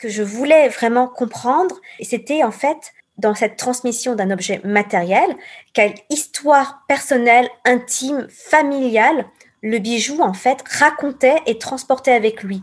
Ce que je voulais vraiment comprendre, c'était en fait dans cette transmission d'un objet matériel, quelle histoire personnelle, intime, familiale le bijou en fait racontait et transportait avec lui.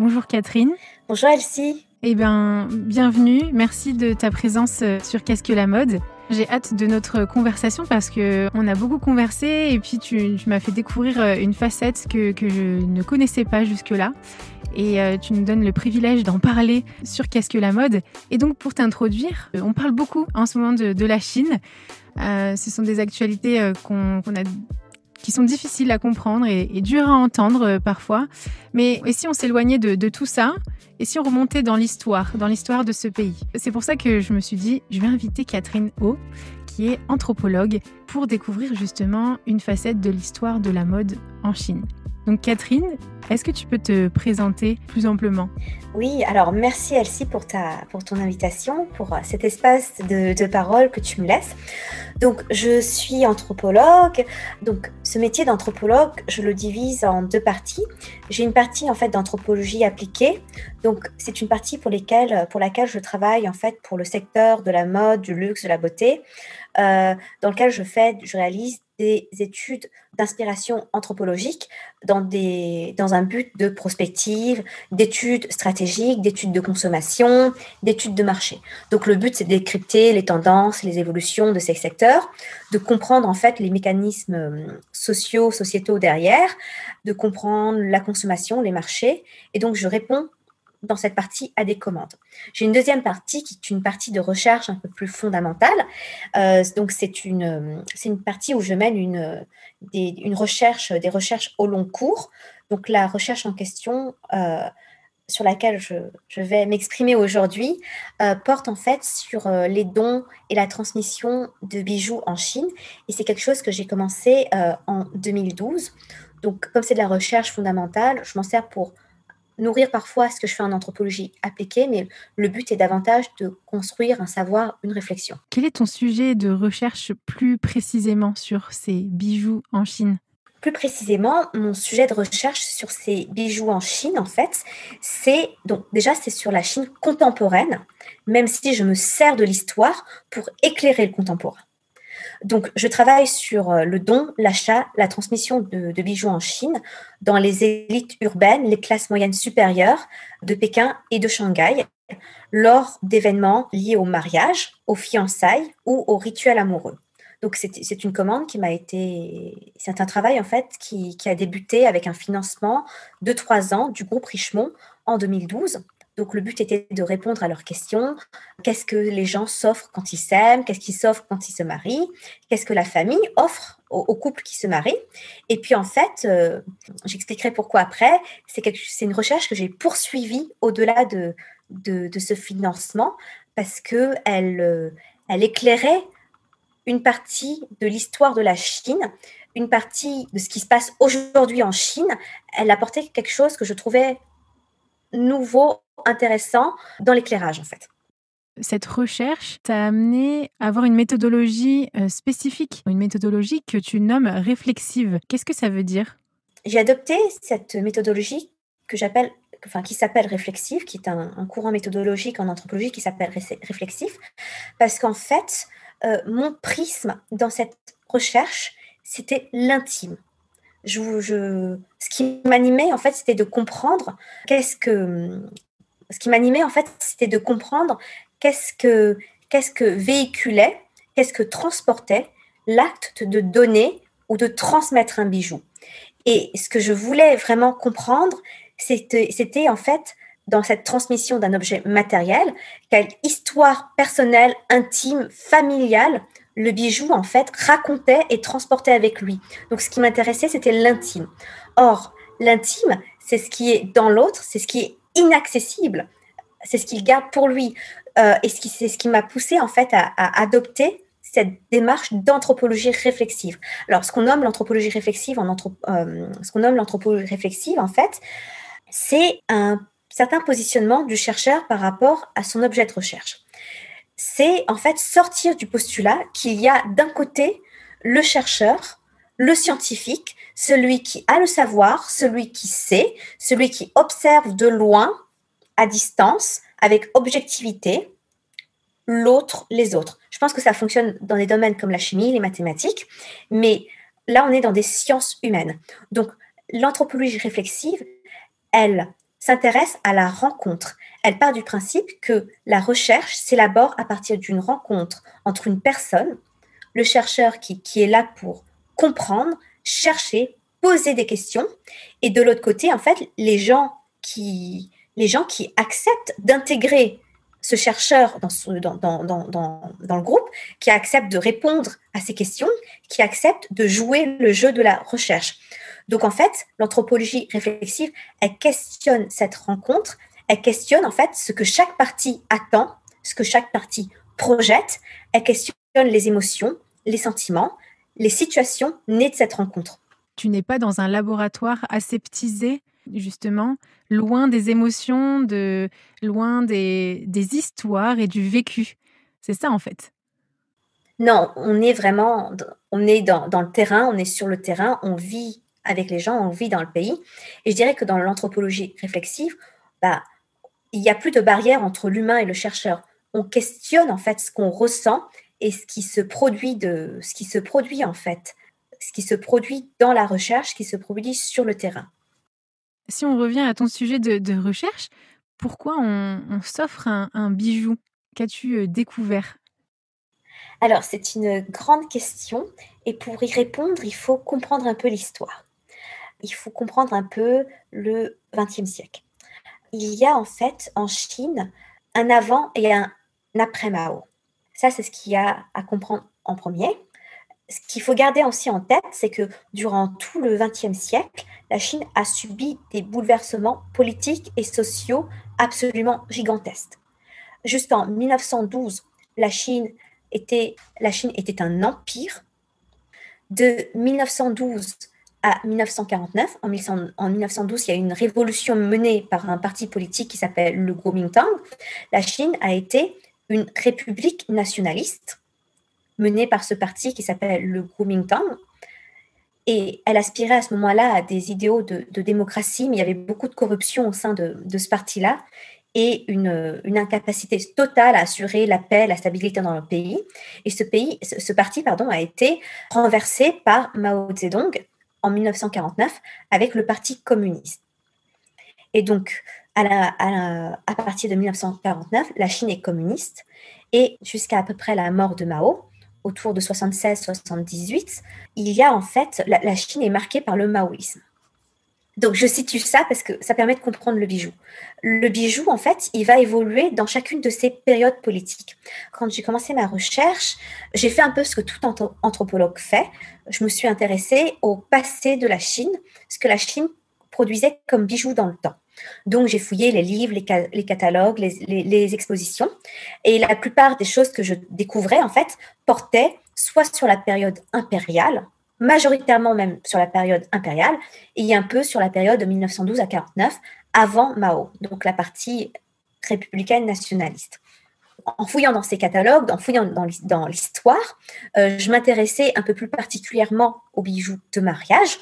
Bonjour Catherine. Bonjour Elsie. Eh bien, bienvenue. Merci de ta présence euh, sur Qu'est-ce que la mode J'ai hâte de notre conversation parce que on a beaucoup conversé et puis tu, m'as fait découvrir euh, une facette que, je ne connaissais pas jusque-là. Et euh, tu nous donnes le privilège d'en parler sur Qu'est-ce que la mode Et donc, pour t'introduire, on parle beaucoup en ce moment de, la Chine. ce sont des actualités qu'on a qui sont difficiles à comprendre et, dures à entendre euh, parfois. Mais et si on s'éloignait de, tout ça? Et si on remontait dans l'histoire, dans l'histoire de ce pays? C'est pour ça que je me suis dit, je vais inviter Catherine O, qui est anthropologue, pour découvrir justement une facette de l'histoire de la mode en Chine. Donc Catherine, est-ce que tu peux te présenter plus amplement? Oui, alors merci Elsie pour, ta, pour ton invitation, pour euh, cet espace de, de, parole que tu me laisses. Donc je suis anthropologue. Donc ce métier d'anthropologue, je le divise en deux parties. J'ai une partie en fait d'anthropologie appliquée. Donc c'est une partie pour, lesquelles, pour laquelle je travaille en fait pour le secteur de la mode, du luxe, de la beauté, euh, dans lequel je fais, je réalise des études d'inspiration anthropologique dans, des, dans un but de prospective, d'études stratégiques, d'études de consommation, d'études de marché. Donc le but, c'est de décrypter les tendances, les évolutions de ces secteurs, de comprendre en fait les mécanismes euh, sociaux, sociétaux derrière, de comprendre la consommation, les marchés. Et donc je réponds dans cette partie à des commandes. J'ai une deuxième partie qui est une partie de recherche un peu plus fondamentale. Euh, donc c'est une, c'est une partie où je mène une, des, une recherche, des recherches au long cours. Donc la recherche en question euh, sur laquelle je, je vais m'exprimer aujourd'hui euh, porte en fait sur les dons et la transmission de bijoux en Chine. Et c'est quelque chose que j'ai commencé en 2012. Donc comme c'est de la recherche fondamentale, je m'en sers pour nourrir parfois ce que je fais en anthropologie appliquée, mais le but est davantage de construire un savoir, une réflexion. Quel est ton sujet de recherche plus précisément sur ces bijoux en Chine? Plus précisément, mon sujet de recherche sur ces bijoux en Chine, en fait, c'est donc déjà c'est sur la Chine contemporaine, même si je me sers de l'histoire pour éclairer le contemporain. Donc, je travaille sur euh, le don, l'achat, la transmission de, bijoux en Chine dans les élites urbaines, les classes moyennes supérieures de Pékin et de Shanghai, lors d'événements liés au mariage, aux fiançailles ou aux rituels amoureux. Donc, c'est une commande qui m'a été. C'est un travail, en fait, qui, qui, a débuté avec un financement de trois ans du groupe Richemont en 2012. Donc le but était de répondre à leurs questions. Qu'est-ce que les gens s'offrent quand ils s'aiment? Qu'est-ce qu'ils s'offrent quand ils se marient? Qu'est-ce que la famille offre aux, couples qui se marient Et puis en fait, euh, j'expliquerai pourquoi après. C'est une recherche que j'ai poursuivie au-delà de, ce financement parce que euh, elle éclairait une partie de l'histoire de la Chine, une partie de ce qui se passe aujourd'hui en Chine. Elle apportait quelque chose que je trouvais nouveau, intéressant dans l'éclairage en fait. Cette recherche t'a amené à avoir une méthodologie euh, spécifique, une méthodologie que tu nommes réflexive. Qu'est-ce que ça veut dire? J'ai adopté cette méthodologie que j'appelle enfin, qui s'appelle réflexif, qui est un, courant méthodologique en anthropologie qui s'appelle réflexif, parce qu'en fait, euh, mon prisme dans cette recherche, c'était l'intime. Je, je, ce qui m'animait, en fait, c'était de comprendre qu'est-ce que. Ce qui m'animait, en fait, c'était de comprendre qu'est-ce que, qu'est-ce que véhiculait, qu'est-ce que transportait l'acte de donner ou de transmettre un bijou. Et ce que je voulais vraiment comprendre, c'était en fait dans cette transmission d'un objet matériel, quelle histoire personnelle, intime, familiale le bijou en fait racontait et transportait avec lui. Donc ce qui m'intéressait, c'était l'intime. Or, l'intime, c'est ce qui est dans l'autre, c'est ce qui est inaccessible, c'est ce qu'il garde pour lui. Euh, et c'est ce qui m'a poussé en fait à adopter cette démarche d'anthropologie réflexive. Alors, ce qu'on nomme l'anthropologie réflexive, en euh, ce qu'on nomme l'anthropologie réflexive, en fait, c'est un certain positionnement du chercheur par rapport à son objet de recherche. C'est en fait sortir du postulat qu'il y a d'un côté le chercheur, le scientifique, celui qui a le savoir, celui qui sait, celui qui observe de loin, à distance, avec objectivité, l'autre, les autres. Je pense que ça fonctionne dans des domaines comme la chimie, les mathématiques, mais là, on est dans des sciences humaines. Donc, l'anthropologie réflexive, elle s'intéresse à la rencontre. Elle part du principe que la recherche s'élabore à partir d'une rencontre entre une personne, le chercheur qui, qui est là pour comprendre, chercher, poser des questions, et de l'autre côté, en fait, les gens qui, les gens qui acceptent d'intégrer ce chercheur dans, dans, dans, dans, le groupe qui accepte de répondre à ces questions, qui accepte de jouer le jeu de la recherche. Donc en fait, l'anthropologie réflexive, elle questionne cette rencontre, elle questionne en fait ce que chaque partie attend, ce que chaque partie projette, elle questionne les émotions, les sentiments, les situations nées de cette rencontre. Tu n'es pas dans un laboratoire aseptisé justement, loin des émotions, de, loin des, histoires et du vécu. C'est ça en fait. Non, on est vraiment, on est dans, le terrain, on est sur le terrain, on vit avec les gens, on vit dans le pays. Et je dirais que dans l'anthropologie réflexive, bah, il n'y a plus de barrière entre l'humain et le chercheur. On questionne en fait ce qu'on ressent et ce qui se produit de, ce qui se produit en fait, ce qui se produit dans la recherche, ce qui se produit sur le terrain. Si on revient à ton sujet de, recherche, pourquoi on, s'offre un, bijou Qu'as-tu euh, découvert? Alors, c'est une grande question et pour y répondre, il faut comprendre un peu l'histoire. Il faut comprendre un peu le XXe siècle. Il y a en fait en Chine un avant et un après Mao. Ça, c'est ce qu'il y a à comprendre en premier ce qu'il faut garder aussi en tête, c'est que durant tout le XXe siècle, la Chine a subi des bouleversements politiques et sociaux absolument gigantesques. Juste en 1912, la Chine était, la un empire. De 1912 à 1949, en, 1912, il y a eu une révolution menée par un parti politique qui s'appelle le Kuomintang. La Chine a été une république nationaliste menée par ce parti qui s'appelle le Kuomintang. Et elle aspirait à ce moment-là à des idéaux de, démocratie, mais il y avait beaucoup de corruption au sein de, ce parti-là et une, incapacité totale à assurer la paix, la stabilité dans le pays. Et ce, pays, ce, parti pardon, a été renversé par Mao Zedong en 1949 avec le Parti communiste. Et donc, à, partir de 1949, la Chine est communiste et jusqu'à à peu près la mort de Mao, autour de 76-78, il y a en fait, la, Chine est marquée par le maoïsme. Donc je situe ça parce que ça permet de comprendre le bijou. Le bijou, en fait, il va évoluer dans chacune de ces périodes politiques. Quand j'ai commencé ma recherche, j'ai fait un peu ce que tout anthropologue fait. Je me suis intéressée au passé de la Chine, ce que la Chine produisait comme bijoux dans le temps. Donc, j'ai fouillé les livres, les, catalogues, les, expositions. Et la plupart des choses que je découvrais, en fait, portaient soit sur la période impériale, majoritairement même sur la période impériale, et un peu sur la période de 1912 à 49, avant Mao, donc la partie républicaine nationaliste. En fouillant dans ces catalogues, en fouillant dans l'histoire, euh, je m'intéressais un peu plus particulièrement aux bijoux de mariage,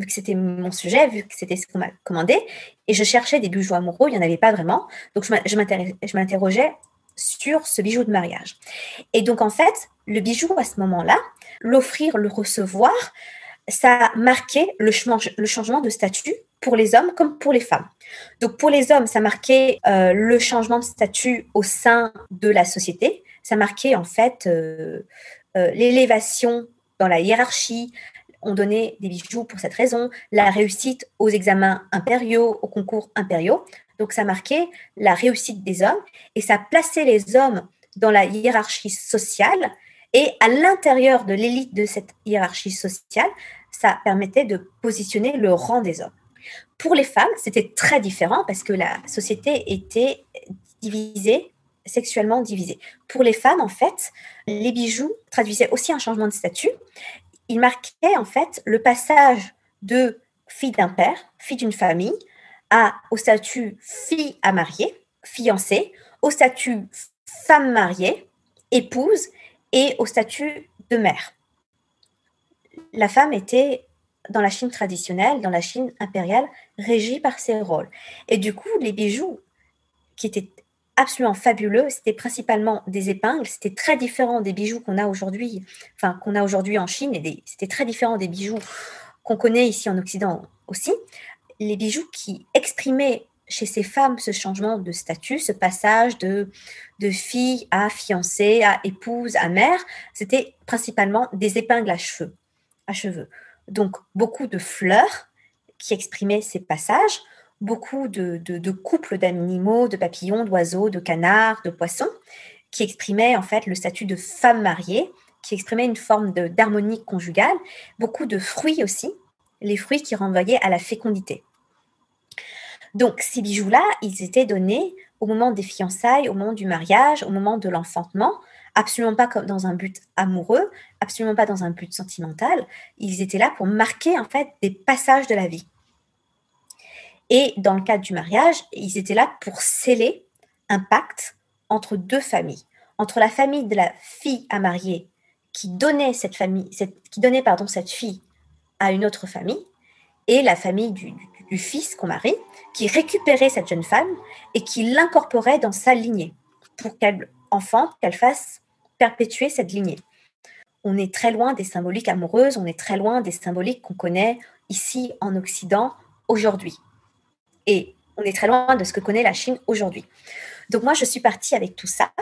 vu que c'était mon sujet, vu que c'était ce qu'on m'a commandé. Et je cherchais des bijoux amoureux, il n'y en avait pas vraiment. Donc je m'interrogeais sur ce bijou de mariage. Et donc en fait, le bijou à ce moment-là, l'offrir, le recevoir, ça marquait le, changement de statut pour les hommes comme pour les femmes. Donc pour les hommes, ça marquait euh, le changement de statut au sein de la société. Ça marquait en fait euh, euh, l'élévation dans la hiérarchie. On donnait des bijoux pour cette raison, la réussite aux examens impériaux, aux concours impériaux. Donc ça marquait la réussite des hommes et ça plaçait les hommes dans la hiérarchie sociale et à l'intérieur de l'élite de cette hiérarchie sociale, ça permettait de positionner le rang des hommes. Pour les femmes, c'était très différent parce que la société était divisée, sexuellement divisée. Pour les femmes, en fait, les bijoux traduisaient aussi un changement de statut. Ils marquaient en fait le passage de fille d'un père, fille d'une famille, au statut fille à marier, fiancée, au statut femme mariée, épouse et au statut de mère. La femme était dans la Chine traditionnelle, dans la Chine impériale, régie par ces rôles. Et du coup, les bijoux qui étaient absolument fabuleux, c'était principalement des épingles, c'était très différent des bijoux qu'on a aujourd'hui, enfin qu'on a aujourd'hui en Chine, et c'était très différent des bijoux qu'on connaît ici en Occident aussi. Les bijoux qui exprimaient chez ces femmes ce changement de statut, ce passage de, de fille à fiancée, à épouse, à mère, c'était principalement des épingles à cheveux. À cheveux. Donc, beaucoup de fleurs qui exprimaient ces passages, beaucoup de, couples d'animaux, de papillons, d'oiseaux, de canards, de poissons, qui exprimaient en fait le statut de femme mariée, qui exprimaient une forme d'harmonie conjugale, beaucoup de fruits aussi, les fruits qui renvoyaient à la fécondité. Donc, ces bijoux-là, ils étaient donnés au moment des fiançailles, au moment du mariage, au moment de l'enfantement, absolument pas comme dans un but amoureux, absolument pas dans un but sentimental. Ils étaient là pour marquer en fait des passages de la vie. Et dans le cadre du mariage, ils étaient là pour sceller un pacte entre deux familles, entre la famille de la fille à marier qui donnait cette famille, qui donnait pardon cette fille à une autre famille, et la famille du, du fils qu'on marie, qui récupérait cette jeune femme et qui l'incorporait dans sa lignée pour qu'elle enfante, qu'elle fasse perpétuer cette lignée. On est très loin des symboliques amoureuses, on est très loin des symboliques qu'on connaît ici en Occident aujourd'hui. Et on est très loin de ce que connaît la Chine aujourd'hui. Donc moi, je suis partie avec tout ça.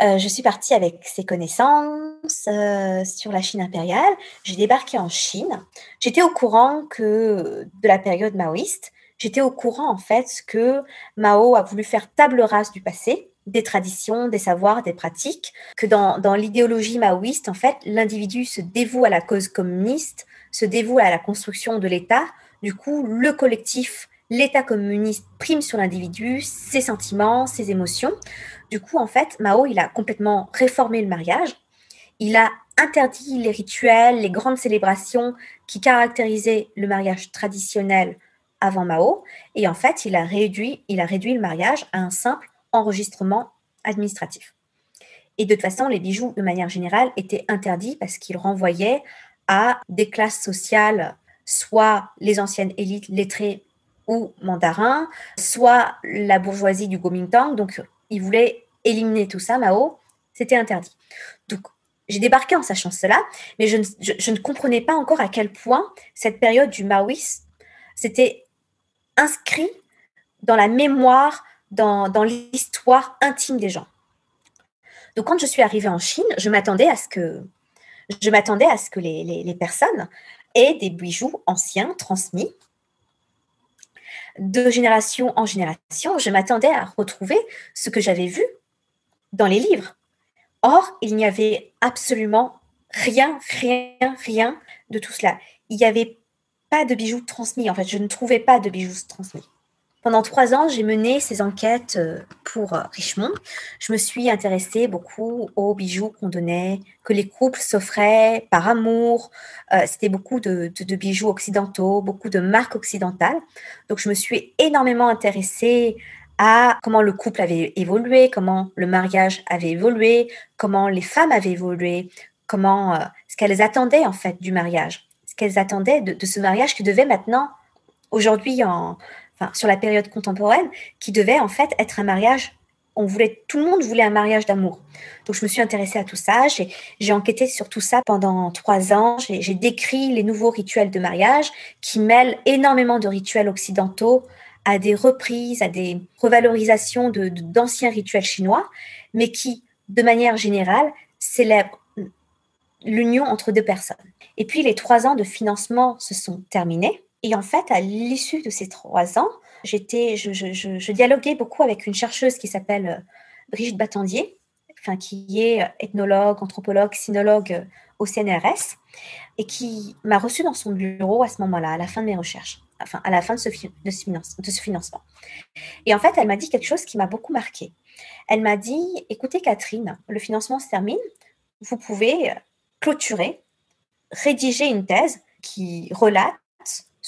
Euh, je suis partie avec ces connaissances euh, sur la Chine impériale. J'ai débarqué en Chine. J'étais au courant que de la période maoïste. J'étais au courant en fait que Mao a voulu faire table rase du passé des traditions, des savoirs, des pratiques, que dans, l'idéologie maoïste, en fait, l'individu se dévoue à la cause communiste, se dévoue à la construction de l'État. Du coup, le collectif, l'État communiste prime sur l'individu, ses sentiments, ses émotions. Du coup, en fait, Mao, il a complètement réformé le mariage. Il a interdit les rituels, les grandes célébrations qui caractérisaient le mariage traditionnel avant Mao. Et en fait, il a réduit, a le mariage à un simple enregistrement administratif. Et de toute façon, les bijoux, de manière générale, étaient interdits parce qu'ils renvoyaient à des classes sociales, soit les anciennes élites lettrées ou mandarins, soit la bourgeoisie du Kuomintang. Donc, ils voulaient éliminer tout ça, Mao. C'était interdit. Donc, j'ai débarqué en sachant cela, mais je ne, ne, comprenais pas encore à quel point cette période du maoïsme s'était inscrit dans la mémoire dans, l'histoire intime des gens. Donc quand je suis arrivée en Chine, je m'attendais à ce que, je m'attendais à ce que les, les, personnes aient des bijoux anciens transmis de génération en génération. Je m'attendais à retrouver ce que j'avais vu dans les livres. Or, il n'y avait absolument rien, rien, rien de tout cela. Il n'y avait pas de bijoux transmis. En fait, je ne trouvais pas de bijoux transmis. Pendant trois ans, j'ai mené ces enquêtes euh, pour euh, Richemont. Je me suis intéressée beaucoup aux bijoux qu'on donnait, que les couples s'offraient par amour. Euh, c'était beaucoup de, bijoux occidentaux, beaucoup de marques occidentales. Donc, je me suis énormément intéressée à comment le couple avait évolué, comment le mariage avait évolué, comment les femmes avaient évolué, comment ce qu'elles attendaient en fait du mariage qu'elles attendaient de, ce mariage qui devait maintenant, aujourd'hui, en, sur la période contemporaine, qui devait en fait être un mariage. On voulait, tout le monde voulait un mariage d'amour. Donc je me suis intéressée à tout ça. J'ai enquêté sur tout ça pendant trois ans. J'ai décrit les nouveaux rituels de mariage qui mêlent énormément de rituels occidentaux à des reprises, à des revalorisations d'anciens de, d'anciens rituels chinois, mais qui, de manière générale, célèbrent l'union entre deux personnes. Et puis les trois ans de financement se sont terminés. Et en fait, à l'issue de ces trois ans, j'étais, je, dialoguais beaucoup avec une chercheuse qui s'appelle euh, Brigitte Battendier, enfin, qui est euh, ethnologue, anthropologue, sinologue euh, au CNRS, et qui m'a reçue dans son bureau à ce moment-là, à la fin de mes recherches, enfin, à la fin de ce, de ce financement. Et en fait, elle m'a dit quelque chose qui m'a beaucoup marqué. Elle m'a dit, écoutez Catherine, le financement se termine, vous pouvez clôturer, rédiger une thèse qui relate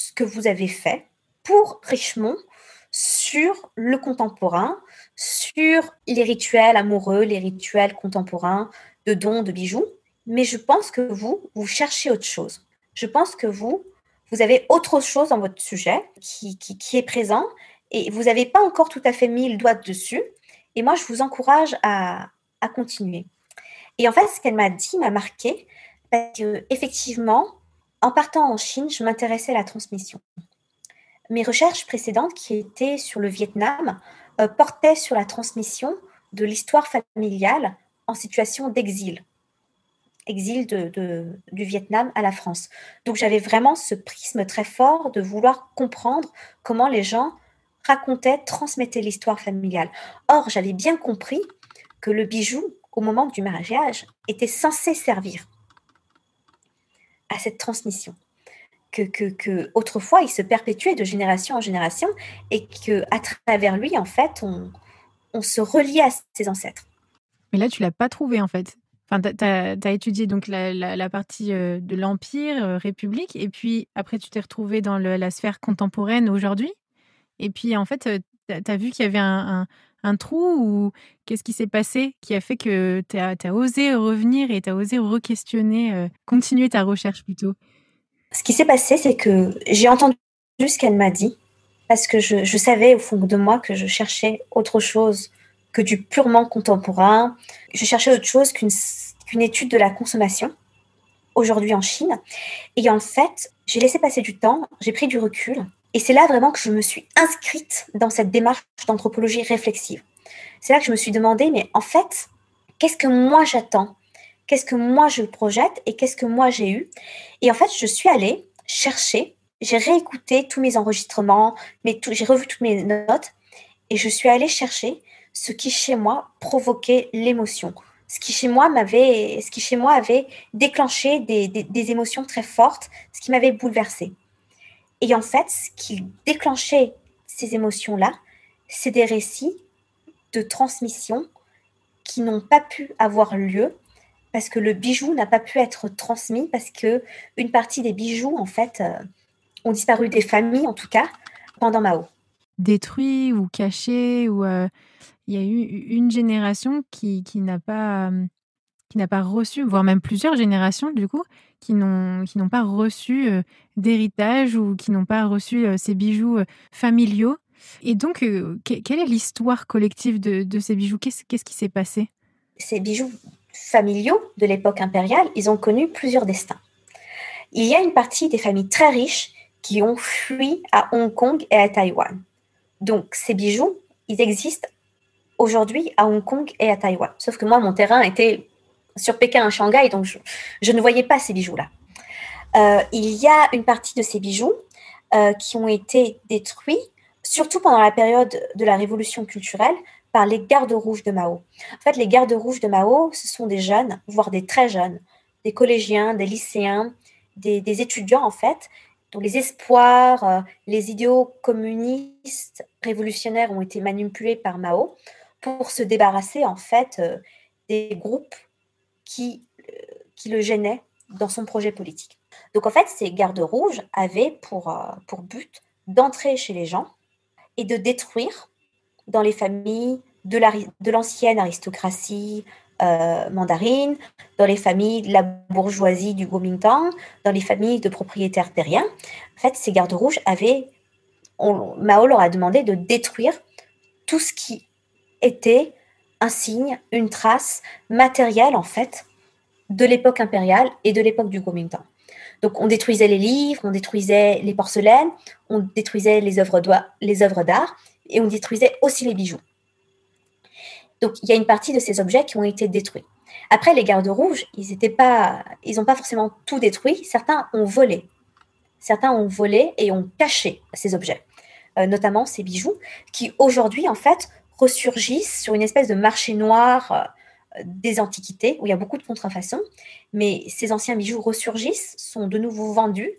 ce que vous avez fait pour Richemont sur le contemporain, sur les rituels amoureux, les rituels contemporains de dons, de bijoux. Mais je pense que vous, vous cherchez autre chose. Je pense que vous, vous avez autre chose dans votre sujet qui, est présent et vous n'avez pas encore tout à fait mis le doigt dessus. Et moi, je vous encourage à, à continuer. Et en fait, ce qu'elle m'a dit m'a marqué parce que, effectivement, en partant en Chine, je m'intéressais à la transmission. Mes recherches précédentes, qui étaient sur le Vietnam, euh, portaient sur la transmission de l'histoire familiale en situation d'exil, exil du Vietnam à la France. Donc j'avais vraiment ce prisme très fort de vouloir comprendre comment les gens racontaient, transmettaient l'histoire familiale. Or, j'avais bien compris que le bijou, au moment du mariage, était censé servir à cette transmission. Que, autrefois il se perpétuait de génération en génération et que à travers lui en fait on, se relie à ses ancêtres. Mais là tu l'as pas trouvé en fait. Enfin, tu as, étudié donc la, la, partie euh, de l'Empire, euh, République, et puis après tu t'es retrouvé dans la sphère contemporaine aujourd'hui. Et puis en fait, euh, tu as, vu qu'il y avait un, trou ou qu'est-ce qui s'est passé qui a fait que tu as, osé revenir et tu as osé re-questionner, continuer ta recherche plutôt? Ce qui s'est passé, c'est que j'ai entendu ce qu'elle m'a dit, parce que je, je, savais au fond de moi que je cherchais autre chose que du purement contemporain. Je cherchais autre chose qu'une étude de la consommation aujourd'hui en Chine. Et en fait, j'ai laissé passer du temps, j'ai pris du recul. Et c'est là vraiment que je me suis inscrite dans cette démarche d'anthropologie réflexive. C'est là que je me suis demandé, mais en fait, qu'est-ce que moi j'attends? Qu'est-ce que moi je projette et qu'est-ce que moi j'ai eu? Et en fait, je suis allée chercher, j'ai réécouté tous mes enregistrements, j'ai revu toutes mes notes et je suis allée chercher ce qui chez moi provoquait l'émotion. Ce qui chez moi m'avait, ce qui chez moi avait déclenché des, des émotions très fortes, ce qui m'avait bouleversée. Et en fait, ce qui déclenchait ces émotions-là, c'est des récits de transmission qui n'ont pas pu avoir lieu parce que le bijou n'a pas pu être transmis parce que une partie des bijoux en fait euh, ont disparu des familles en tout cas pendant Mao. Détruits ou cachés ou euh, il y a eu une génération qui, n'a pas qui n'a pas reçu voire même plusieurs générations du coup qui n'ont pas reçu euh, d'héritage ou qui n'ont pas reçu ces bijoux familiaux. Et donc quelle est l'histoire collective de, de ces bijoux? Qu'est-ce qu'est-ce qui s'est passé? Ces bijoux familiaux de l'époque impériale, ils ont connu plusieurs destins. Il y a une partie des familles très riches qui ont fui à Hong Kong et à Taïwan. Donc ces bijoux, ils existent aujourd'hui à Hong Kong et à Taïwan. Sauf que moi, mon terrain était sur Pékin à Shanghai, donc je, ne voyais pas ces bijoux-là. Euh, il y a une partie de ces bijoux euh, qui ont été détruits, surtout pendant la période de la révolution culturelle, par les gardes rouges de Mao. En fait, les gardes rouges de Mao, ce sont des jeunes, voire des très jeunes, des collégiens, des lycéens, des, étudiants en fait, dont les espoirs, euh, les idéaux communistes révolutionnaires ont été manipulés par Mao pour se débarrasser en fait des groupes qui, euh, qui le gênaient dans son projet politique. Donc en fait, ces gardes rouges avaient pour, pour but d'entrer chez les gens et de détruire dans les familles de l'ancienne aristocratie mandarines, dans les familles de la bourgeoisie du Kuomintang, dans les familles de propriétaires terriens. En fait, ces gardes rouges avaient, Mao leur a demandé de détruire tout ce qui était un signe, une trace matérielle en fait de l'époque impériale et de l'époque du Kuomintang. Donc on détruisait les livres, on détruisait les porcelaines, on détruisait les œuvres d'art et on détruisait aussi les bijoux. Donc il y a une partie de ces objets qui ont été détruits. Après les gardes rouges, ils n'ont pas, forcément tout détruit. Certains ont volé, certains ont volé et ont caché ces objets, euh, notamment ces bijoux qui aujourd'hui en fait ressurgissent sur une espèce de marché noir euh, des antiquités, où il y a beaucoup de contrefaçons, mais ces anciens bijoux ressurgissent, sont de nouveau vendus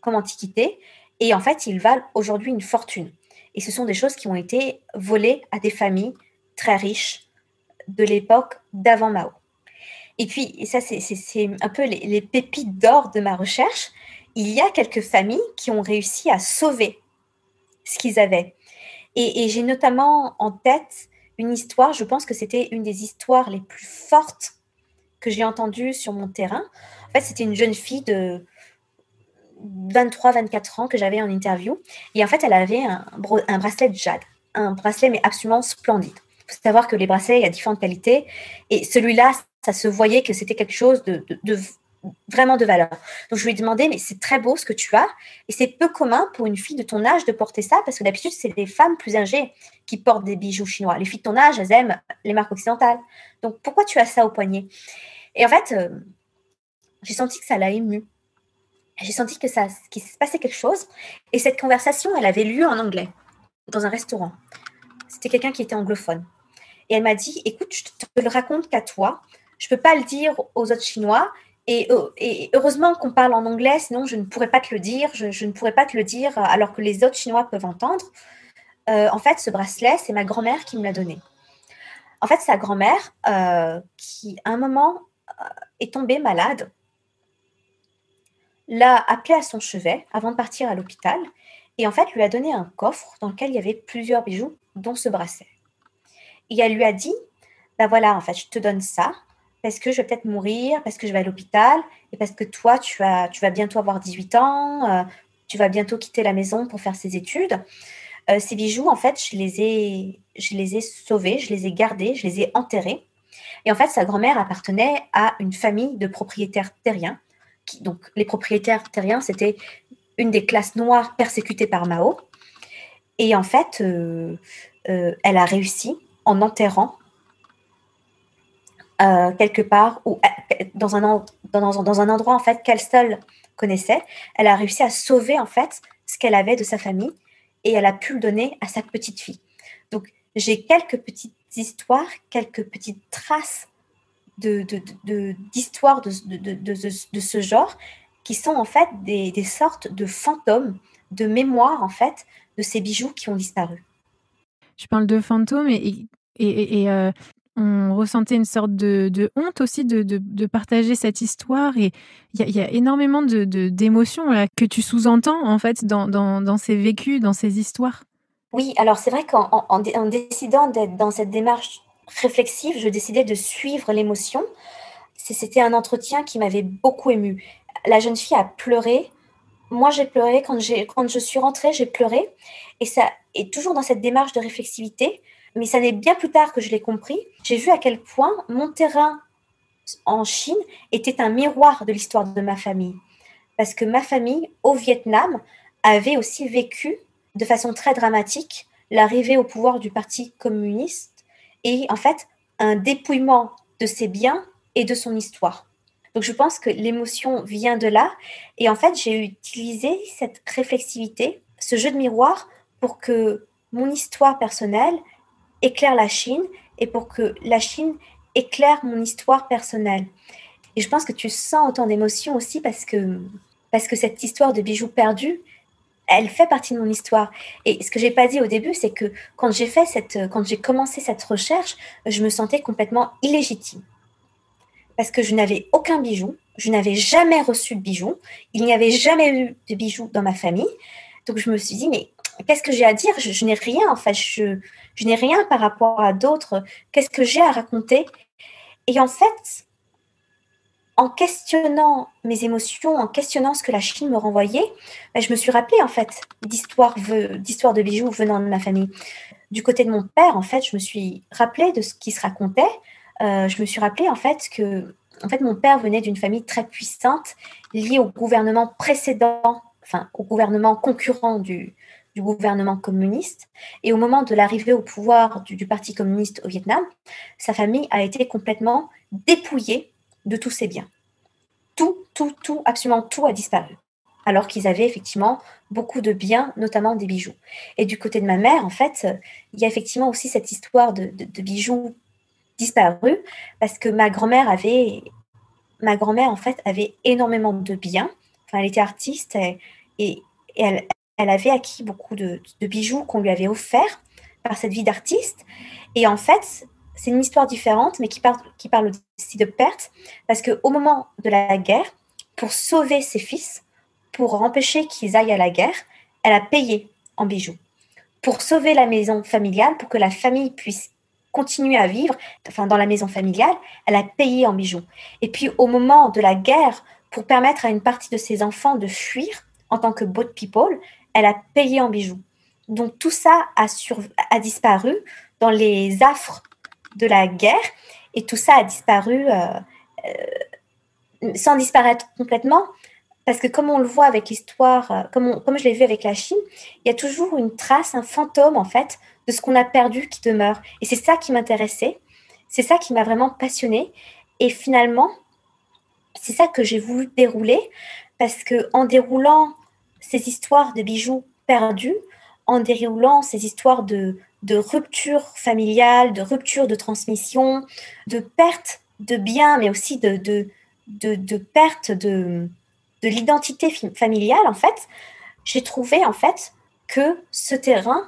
comme antiquités, et en fait, ils valent aujourd'hui une fortune. Et ce sont des choses qui ont été volées à des familles très riches de l'époque d'avant Mao. Et puis, et ça, c'est un peu les, les pépites d'or de ma recherche, il y a quelques familles qui ont réussi à sauver ce qu'ils avaient. Et, j'ai notamment en tête une histoire, je pense que c'était une des histoires les plus fortes que j'ai entendues sur mon terrain. En fait, c'était une jeune fille de 23-24 ans que j'avais en interview. Et en fait, elle avait un, bracelet de jade. Un bracelet, mais absolument splendide. Il faut savoir que les bracelets, il y a différentes qualités. Et celui-là, ça se voyait que c'était quelque chose de, vraiment de valeur. Donc je lui ai demandé, mais c'est très beau ce que tu as, et c'est peu commun pour une fille de ton âge de porter ça, parce que d'habitude, c'est des femmes plus âgées qui portent des bijoux chinois. Les filles de ton âge, elles aiment les marques occidentales. Donc pourquoi tu as ça au poignet? Et en fait, euh, j'ai senti que ça l'a ému. J'ai senti que ça, qu'il se passait quelque chose. Et cette conversation, elle avait lieu en anglais, dans un restaurant. C'était quelqu'un qui était anglophone. Et elle m'a dit, écoute, je te le raconte qu'à toi. Je ne peux pas le dire aux autres Chinois euh, et, heureusement qu'on parle en anglais, sinon je ne pourrais pas te le dire. Je, ne pourrais pas te le dire alors que les autres Chinois peuvent entendre. Euh, en fait, ce bracelet, c'est ma grand-mère qui me l'a donné. En fait, sa grand-mère, euh, qui à un moment est tombée malade, l'a appelé à son chevet avant de partir à l'hôpital et en fait lui a donné un coffre dans lequel il y avait plusieurs bijoux, dont ce bracelet. Et elle lui a dit, ben voilà, en fait, je te donne ça, parce que je vais peut-être mourir, parce que je vais à l'hôpital, et parce que toi, tu, as, tu vas bientôt avoir 18 ans, euh, tu vas bientôt quitter la maison pour faire ses études. Euh, ces bijoux, en fait, je les, ai, je les ai sauvés, je les ai gardés, je les ai enterrés. Et en fait, sa grand-mère appartenait à une famille de propriétaires terriens. Qui, donc, les propriétaires terriens, c'était une des classes noires persécutées par Mao. Et en fait, euh, elle a réussi en enterrant euh, quelque part ou euh, dans un, dans, dans, un endroit en fait qu'elle seule connaissait, elle a réussi à sauver en fait ce qu'elle avait de sa famille et elle a pu le donner à sa petite fille. Donc j'ai quelques petites histoires, quelques petites traces de, d'histoires de, de, de, ce genre qui sont en fait des, des, sortes de fantômes, de mémoires en fait de ces bijoux qui ont disparu. Je parle de fantômes et euh, on ressentait une sorte de, honte aussi de, partager cette histoire. Et il y, a énormément d'émotions que tu sous-entends en fait dans, ces vécus, dans ces histoires. Oui, alors c'est vrai qu'en décidant d'être dans cette démarche réflexive, je décidais de suivre l'émotion. C'était un entretien qui m'avait beaucoup ému. La jeune fille a pleuré. Moi, j'ai pleuré. Quand, quand je suis rentrée, j'ai pleuré. Et ça est toujours dans cette démarche de réflexivité mais ça n'est bien plus tard que je l'ai compris. J'ai vu à quel point mon terrain en Chine était un miroir de l'histoire de ma famille. Parce que ma famille, au Vietnam, avait aussi vécu de façon très dramatique l'arrivée au pouvoir du Parti communiste et en fait un dépouillement de ses biens et de son histoire. Donc je pense que l'émotion vient de là et en fait j'ai utilisé cette réflexivité, ce jeu de miroir pour que mon histoire personnelle éclaire la Chine et pour que la Chine éclaire mon histoire personnelle. Et je pense que tu sens autant d'émotions aussi parce que, parce que cette histoire de bijoux perdus, elle fait partie de mon histoire. Et ce que j'ai pas dit au début, c'est que quand j'ai fait cette, quand j'ai commencé cette recherche, je me sentais complètement illégitime parce que je n'avais aucun bijou, je n'avais jamais reçu de bijoux, il n'y avait jamais eu de bijoux dans ma famille. Donc je me suis dit mais qu'est-ce que j'ai à dire? Je, n'ai rien, en fait, je, je n'ai rien par rapport à d'autres. Qu'est-ce que j'ai à raconter? Et en fait, en questionnant mes émotions, en questionnant ce que la Chine me renvoyait, ben, je me suis rappelé en fait d'histoires d'histoire de bijoux venant de ma famille. Du côté de mon père, en fait, je me suis rappelé de ce qui se racontait. Euh, je me suis rappelé en fait que en fait, mon père venait d'une famille très puissante liée au gouvernement précédent, enfin au gouvernement concurrent du, du gouvernement communiste. Et au moment de l'arrivée au pouvoir du, Parti communiste au Vietnam, sa famille a été complètement dépouillée de tous ses biens. Tout, tout, tout, absolument tout a disparu. Alors qu'ils avaient effectivement beaucoup de biens, notamment des bijoux. Et du côté de ma mère, en fait, il y a effectivement aussi cette histoire de, bijoux disparus, parce que ma grand-mère avait, ma grand-mère en fait avait énormément de biens. Enfin, elle était artiste et, elle, elle, avait acquis beaucoup de, bijoux qu'on lui avait offerts par cette vie d'artiste. Et en fait, c'est une histoire différente, mais qui parle, qui parle aussi de perte, parce qu'au moment de la guerre, pour sauver ses fils, pour empêcher qu'ils aillent à la guerre, elle a payé en bijoux. Pour sauver la maison familiale, pour que la famille puisse continuer à vivre, enfin dans la maison familiale, elle a payé en bijoux. Et puis au moment de la guerre, pour permettre à une partie de ses enfants de fuir en tant que boat people, elle a payé en bijoux. Donc tout ça a, disparu dans les affres de la guerre et tout ça a disparu euh, euh, sans disparaître complètement. Parce que comme on le voit avec l'histoire, euh, comme, comme je l'ai vu avec la Chine, il y a toujours une trace, un fantôme en fait, de ce qu'on a perdu qui demeure. Et c'est ça qui m'intéressait, c'est ça qui m'a vraiment passionnée. Et finalement, c'est ça que j'ai voulu dérouler, parce que en déroulant ces histoires de bijoux perdus, en déroulant ces histoires de, de rupture familiale, de rupture de transmission, de perte de biens, mais aussi de, de, de, perte de, de l'identité familiale, en fait, j'ai trouvé en fait que ce terrain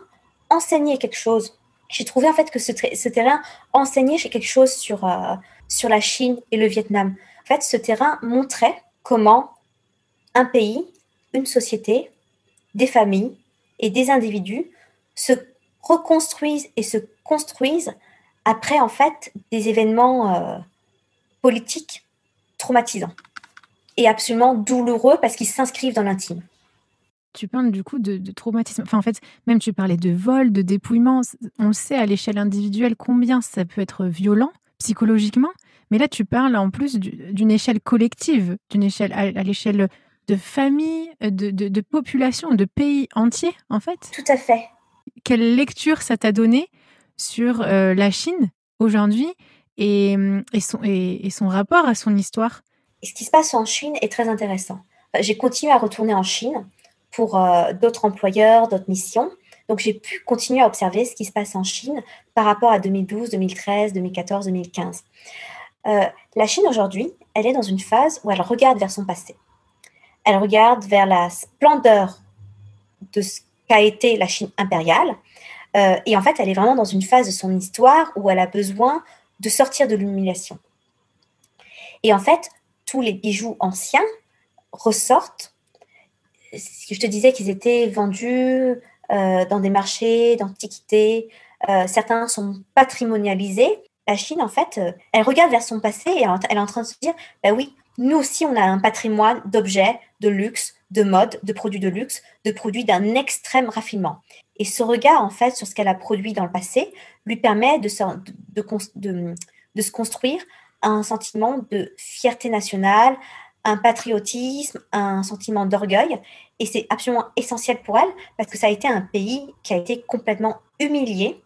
enseignait quelque chose. J'ai trouvé en fait que ce, terrain enseignait quelque chose sur, euh, sur la Chine et le Vietnam. En fait, ce terrain montrait comment un pays, une société, des familles et des individus se reconstruisent et se construisent après en fait des événements euh, politiques traumatisants et absolument douloureux parce qu'ils s'inscrivent dans l'intime. Tu parles du coup de, traumatisme. Enfin, en fait, même tu parlais de vol, de dépouillement. On le sait à l'échelle individuelle combien ça peut être violent psychologiquement. Mais là, tu parles en plus d'une échelle collective, d'une échelle à, l'échelle de famille, de, de, de population, de pays entiers, en fait. Tout à fait quelle lecture ça t'a donné sur euh, la Chine aujourd'hui et, et, son, et, son rapport à son histoire? Ce qui se passe en Chine est très intéressant. J'ai continué à retourner en Chine pour euh, d'autres employeurs, d'autres missions. Donc j'ai pu continuer à observer ce qui se passe en Chine par rapport à 2012, 2013, 2014, 2015. la Chine aujourd'hui, elle est dans une phase où elle regarde vers son passé. Elle regarde vers la splendeur de ce qu'a été la Chine impériale. Euh, et en fait, elle est vraiment dans une phase de son histoire où elle a besoin de sortir de l'humiliation. Et en fait, tous les bijoux anciens ressortent. Je te disais qu'ils étaient vendus euh, dans des marchés d'antiquité. Euh, certains sont patrimonialisés. La Chine, en fait, elle regarde vers son passé et elle est en train de se dire, bah oui, nous aussi, on a un patrimoine d'objets, de luxe, de mode, de produits de luxe, de produits d'un extrême raffinement. Et ce regard, en fait, sur ce qu'elle a produit dans le passé, lui permet de se, construire un sentiment de fierté nationale, un patriotisme, un sentiment d'orgueil. Et c'est absolument essentiel pour elle parce que ça a été un pays qui a été complètement humilié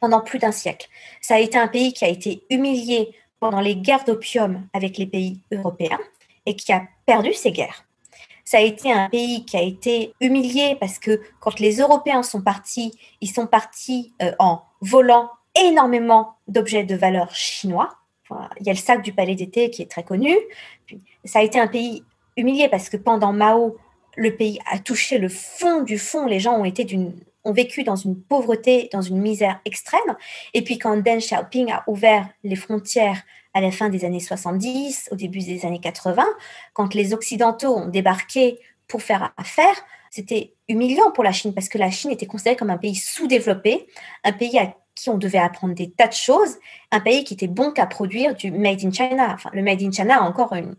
pendant plus d'un siècle. Ça a été un pays qui a été humilié pendant les guerres d'opium avec les pays européens et qui a perdu ces guerres. Ça a été un pays qui a été humilié parce que quand les Européens sont partis, ils sont partis euh, en volant énormément d'objets de valeur chinois. il y a le sac du palais d'été qui est très connu. ça a été un pays humilié parce que pendant Mao, le pays a touché le fond du fond. Les gens ont été d'une ont vécu dans une pauvreté, dans une misère extrême. Et puis quand Deng Xiaoping a ouvert les frontières à la fin des années 70, au début des années 80, quand les Occidentaux ont débarqué pour faire affaire, c'était humiliant pour la Chine parce que la Chine était considérée comme un pays sous-développé, un pays qui on devait apprendre des tas de choses, un pays qui était bon qu'à produire du made in China. Enfin, le made in China a encore une,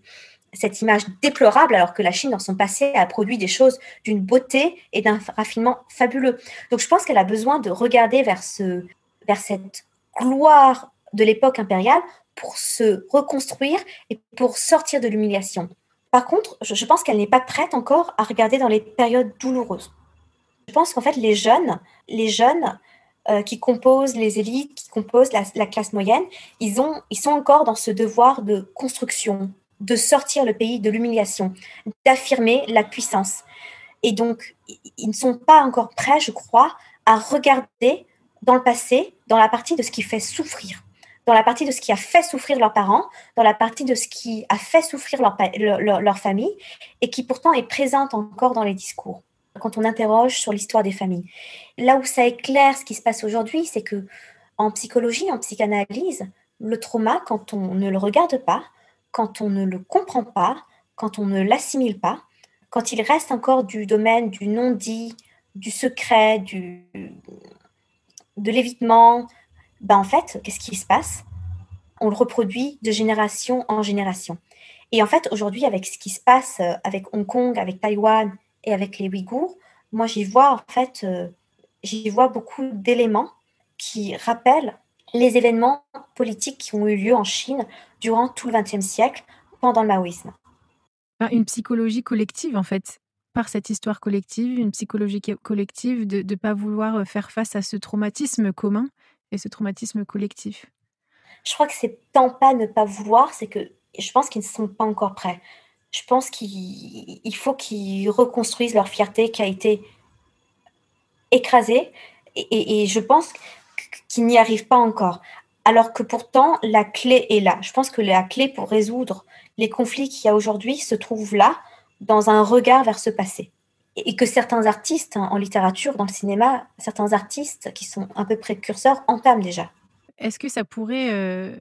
cette image déplorable, alors que la Chine, dans son passé, a produit des choses d'une beauté et d'un raffinement fabuleux. Donc, je pense qu'elle a besoin de regarder vers, ce, vers cette gloire de l'époque impériale pour se reconstruire et pour sortir de l'humiliation. Par contre, je pense qu'elle n'est pas prête encore à regarder dans les périodes douloureuses. Je pense qu'en fait, les jeunes, les jeunes euh, qui composent les élites, qui composent la, classe moyenne, ils, ont, ils sont encore dans ce devoir de construction, de sortir le pays de l'humiliation, d'affirmer la puissance. Et donc, ils ne sont pas encore prêts, je crois, à regarder dans le passé, dans la partie de ce qui fait souffrir, dans la partie de ce qui a fait souffrir leurs parents, dans la partie de ce qui a fait souffrir leur, leur, famille, et qui pourtant est présente encore dans les discours quand on interroge sur l'histoire des familles. Là où ça éclaire ce qui se passe aujourd'hui, c'est que en psychologie, en psychanalyse, le trauma, quand on ne le regarde pas, quand on ne le comprend pas, quand on ne l'assimile pas, quand il reste encore du domaine du non-dit, du secret, du, de l'évitement, ben en fait, qu'est-ce qui se passe? On le reproduit de génération en génération. Et en fait, aujourd'hui, avec ce qui se passe euh, avec Hong Kong, avec Taïwan, et avec les Ouïghours, moi j'y vois en fait, euh, j'y vois beaucoup d'éléments qui rappellent les événements politiques qui ont eu lieu en Chine durant tout le XXe siècle, pendant le maoïsme. Une psychologie collective en fait, par cette histoire collective, une psychologie collective de ne pas vouloir euh, faire face à ce traumatisme commun et ce traumatisme collectif. Je crois que c'est tant pas ne pas vouloir, c'est que je pense qu'ils ne sont pas encore prêts je pense qu'il faut qu'ils reconstruisent leur fierté qui a été écrasée. Et, je pense qu'ils n'y arrivent pas encore. Alors que pourtant, la clé est là. Je pense que la clé pour résoudre les conflits qu'il y a aujourd'hui se trouve là, dans un regard vers ce passé. Et que certains artistes, hein, en littérature, dans le cinéma, certains artistes qui sont un peu précurseurs, entament déjà. Est-ce que ça pourrait euh,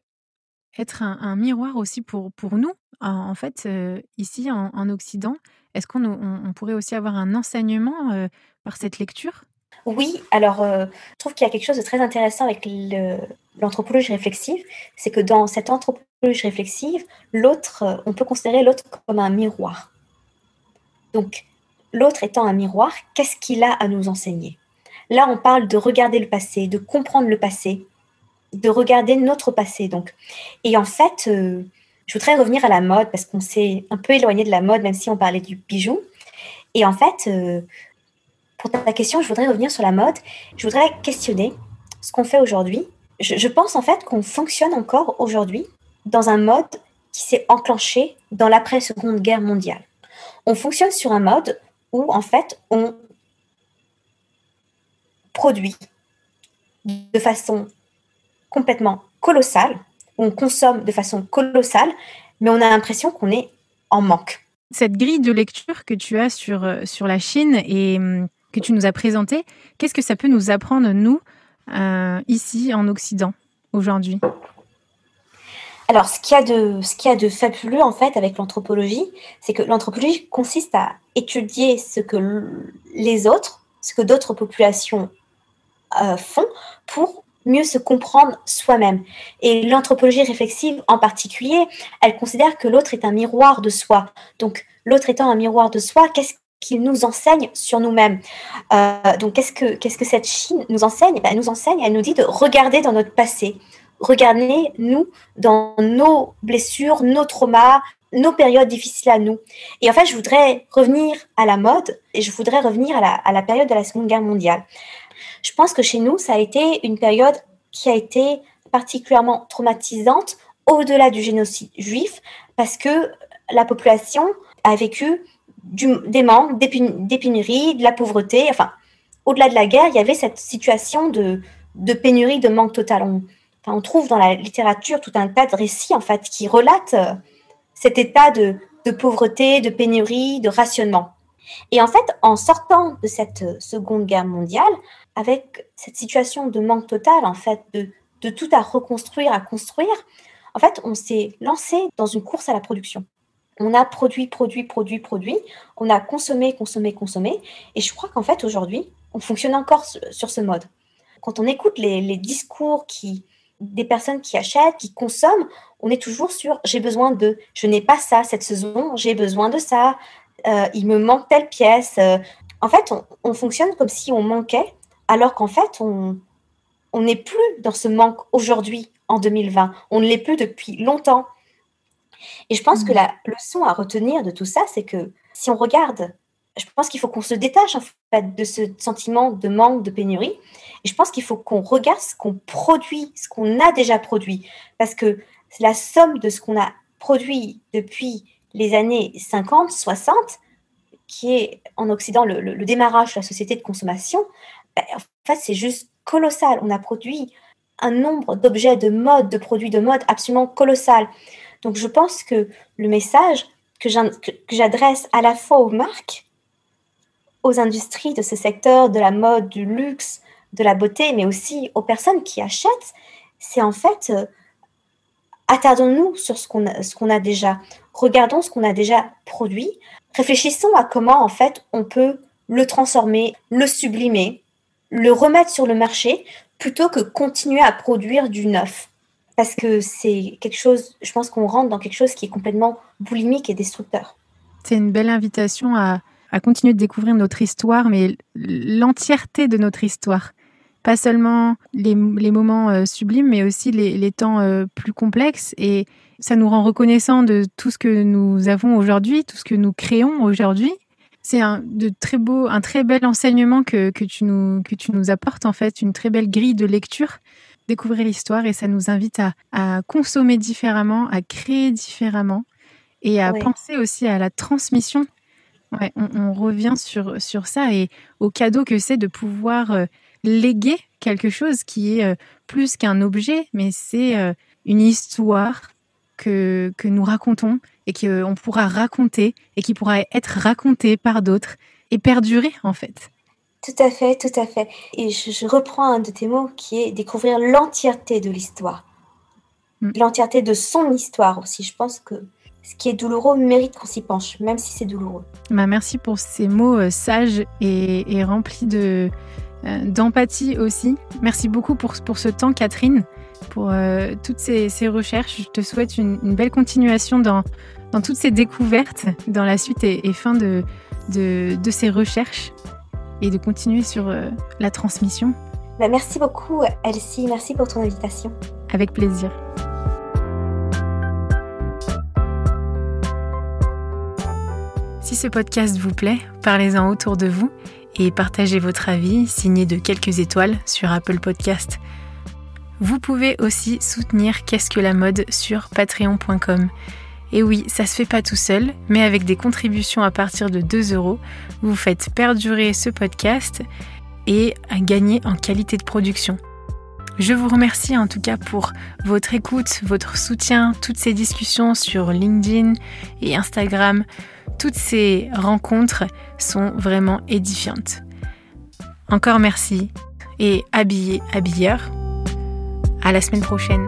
être un, miroir aussi pour, pour nous, en, fait, euh, ici en, Occident? Est-ce qu'on on, pourrait aussi avoir un enseignement euh, par cette lecture? Oui, alors euh, je trouve qu'il y a quelque chose de très intéressant avec l'anthropologie réflexive, c'est que dans cette anthropologie réflexive, l'autre, on peut considérer l'autre comme un miroir. Donc, l'autre étant un miroir, qu'est-ce qu'il a à nous enseigner? Là, on parle de regarder le passé, de comprendre le passé, de regarder notre passé. Donc. Et en fait, euh, je voudrais revenir à la mode parce qu'on s'est un peu éloigné de la mode, même si on parlait du bijou. Et en fait, euh, pour ta question, je voudrais revenir sur la mode. Je voudrais questionner ce qu'on fait aujourd'hui. Je, pense en fait qu'on fonctionne encore aujourd'hui dans un mode qui s'est enclenché dans l'après-seconde guerre mondiale. On fonctionne sur un mode où en fait on produit de façon complètement colossal, on consomme de façon colossale, mais on a l'impression qu'on est en manque. Cette grille de lecture que tu as sur, euh, sur la Chine et hum, que tu nous as présentée, qu'est-ce que ça peut nous apprendre, nous, euh, ici en Occident, aujourd'hui? Alors, ce qu'il y a de, ce qu'il y a de fabuleux en fait avec l'anthropologie, c'est que l'anthropologie consiste à étudier ce que les autres, ce que d'autres populations euh, font pour mieux se comprendre soi-même. Et l'anthropologie réflexive en particulier, elle considère que l'autre est un miroir de soi. Donc l'autre étant un miroir de soi, qu'est-ce qu'il nous enseigne sur nous-mêmes euh, Donc qu'est-ce que, cette Chine nous enseigne? Elle nous enseigne, elle nous dit de regarder dans notre passé, regarder nous dans nos blessures, nos traumas, nos périodes difficiles à nous. Et en fait, je voudrais revenir à la mode et je voudrais revenir à la période de la Seconde Guerre mondiale. Je pense que chez nous, ça a été une période qui a été particulièrement traumatisante au-delà du génocide juif, parce que la population a vécu des manques, des, pénuries, de la pauvreté. Enfin, au-delà de la guerre, il y avait cette situation de, pénurie, de manque total. On, on, trouve dans la littérature tout un tas de récits en fait qui relatent euh, cet état de pauvreté, de pénurie, de rationnement. Et en fait, en sortant de cette euh, Seconde Guerre mondiale, avec cette situation de manque total, en fait, de, de tout à reconstruire, à construire, en fait, on s'est lancé dans une course à la production. On a produit, produit, produit, produit. On a consommé, consommé, consommé. Et je crois qu'en fait, aujourd'hui, on fonctionne encore sur ce mode. quand on écoute les, discours des personnes qui achètent, qui consomment, on est toujours sur j'ai besoin de, je n'ai pas ça cette saison, j'ai besoin de ça, euh, il me manque telle pièce. Euh. en fait, on, fonctionne comme si on manquait, alors qu'en fait, on n'est plus dans ce manque aujourd'hui, en 2020. On ne l'est plus depuis longtemps. Et je pense que mmh. la leçon à retenir de tout ça, c'est que si on regarde je pense qu'il faut qu'on se détache en fait de ce sentiment de manque, de pénurie. Et je pense qu'il faut qu'on regarde ce qu'on produit, ce qu'on a déjà produit. Parce que c'est la somme de ce qu'on a produit depuis les années 50, 60, qui est en Occident le, démarrage de la société de consommation. Ben, en fait, c'est juste colossal. On a produit un nombre d'objets de mode, de produits de mode absolument colossal. Donc je pense que le message que j'adresse à la fois aux marques, aux industries de ce secteur, de la mode, du luxe, de la beauté, mais aussi aux personnes qui achètent, c'est en fait, euh, attardons-nous sur ce qu'on a, déjà, regardons ce qu'on a déjà produit, réfléchissons à comment en fait on peut le transformer, le sublimer, le remettre sur le marché, plutôt que continuer à produire du neuf. Parce que c'est quelque chose, je pense qu'on rentre dans quelque chose qui est complètement boulimique et destructeur. C'est une belle invitation à, continuer de découvrir notre histoire, mais l'entièreté de notre histoire. Pas seulement les, moments euh, sublimes, mais aussi les, temps euh, plus complexes. Et ça nous rend reconnaissants de tout ce que nous avons aujourd'hui, tout ce que nous créons aujourd'hui. C'est un, très beau, un très bel enseignement que, tu nous, que tu nous apportes, en fait, une très belle grille de lecture découvrir l'histoire et ça nous invite à, consommer différemment, à créer différemment et à penser aussi à la transmission on, revient sur, sur ça et au cadeau que c'est de pouvoir euh, léguer quelque chose qui est euh, plus qu'un objet, mais c'est euh, une histoire que, que nous racontons et qu'on pourra raconter et qui pourra être racontée par d'autres et perdurer en fait. Tout à fait, tout à fait. Et je, reprends un de tes mots qui est découvrir l'entièreté de l'histoire. Mm. L'entièreté de son histoire aussi. Je pense que ce qui est douloureux mérite qu'on s'y penche, même si c'est douloureux. Bah merci pour ces mots euh, sages et, remplis de, euh, d'empathie aussi. Merci beaucoup pour, pour ce temps, Catherine, pour euh, toutes ces, recherches. Je te souhaite une, belle continuation dans, dans toutes ces découvertes, dans la suite et, fin de, de, de, ces recherches et de continuer sur la transmission. Bah merci beaucoup, Elsie. Merci pour ton invitation. Avec plaisir. Si ce podcast vous plaît, parlez-en autour de vous et partagez votre avis signé de quelques étoiles sur Apple Podcast. Vous pouvez aussi soutenir Qu'est-ce que la mode sur patreon.com. Et oui, ça se fait pas tout seul, mais avec des contributions à partir de 2 euros, vous faites perdurer ce podcast et gagner en qualité de production. Je vous remercie en tout cas pour votre écoute, votre soutien, toutes ces discussions sur LinkedIn et Instagram. Toutes ces rencontres sont vraiment édifiantes. Encore merci et habillé, habilleur. À la semaine prochaine.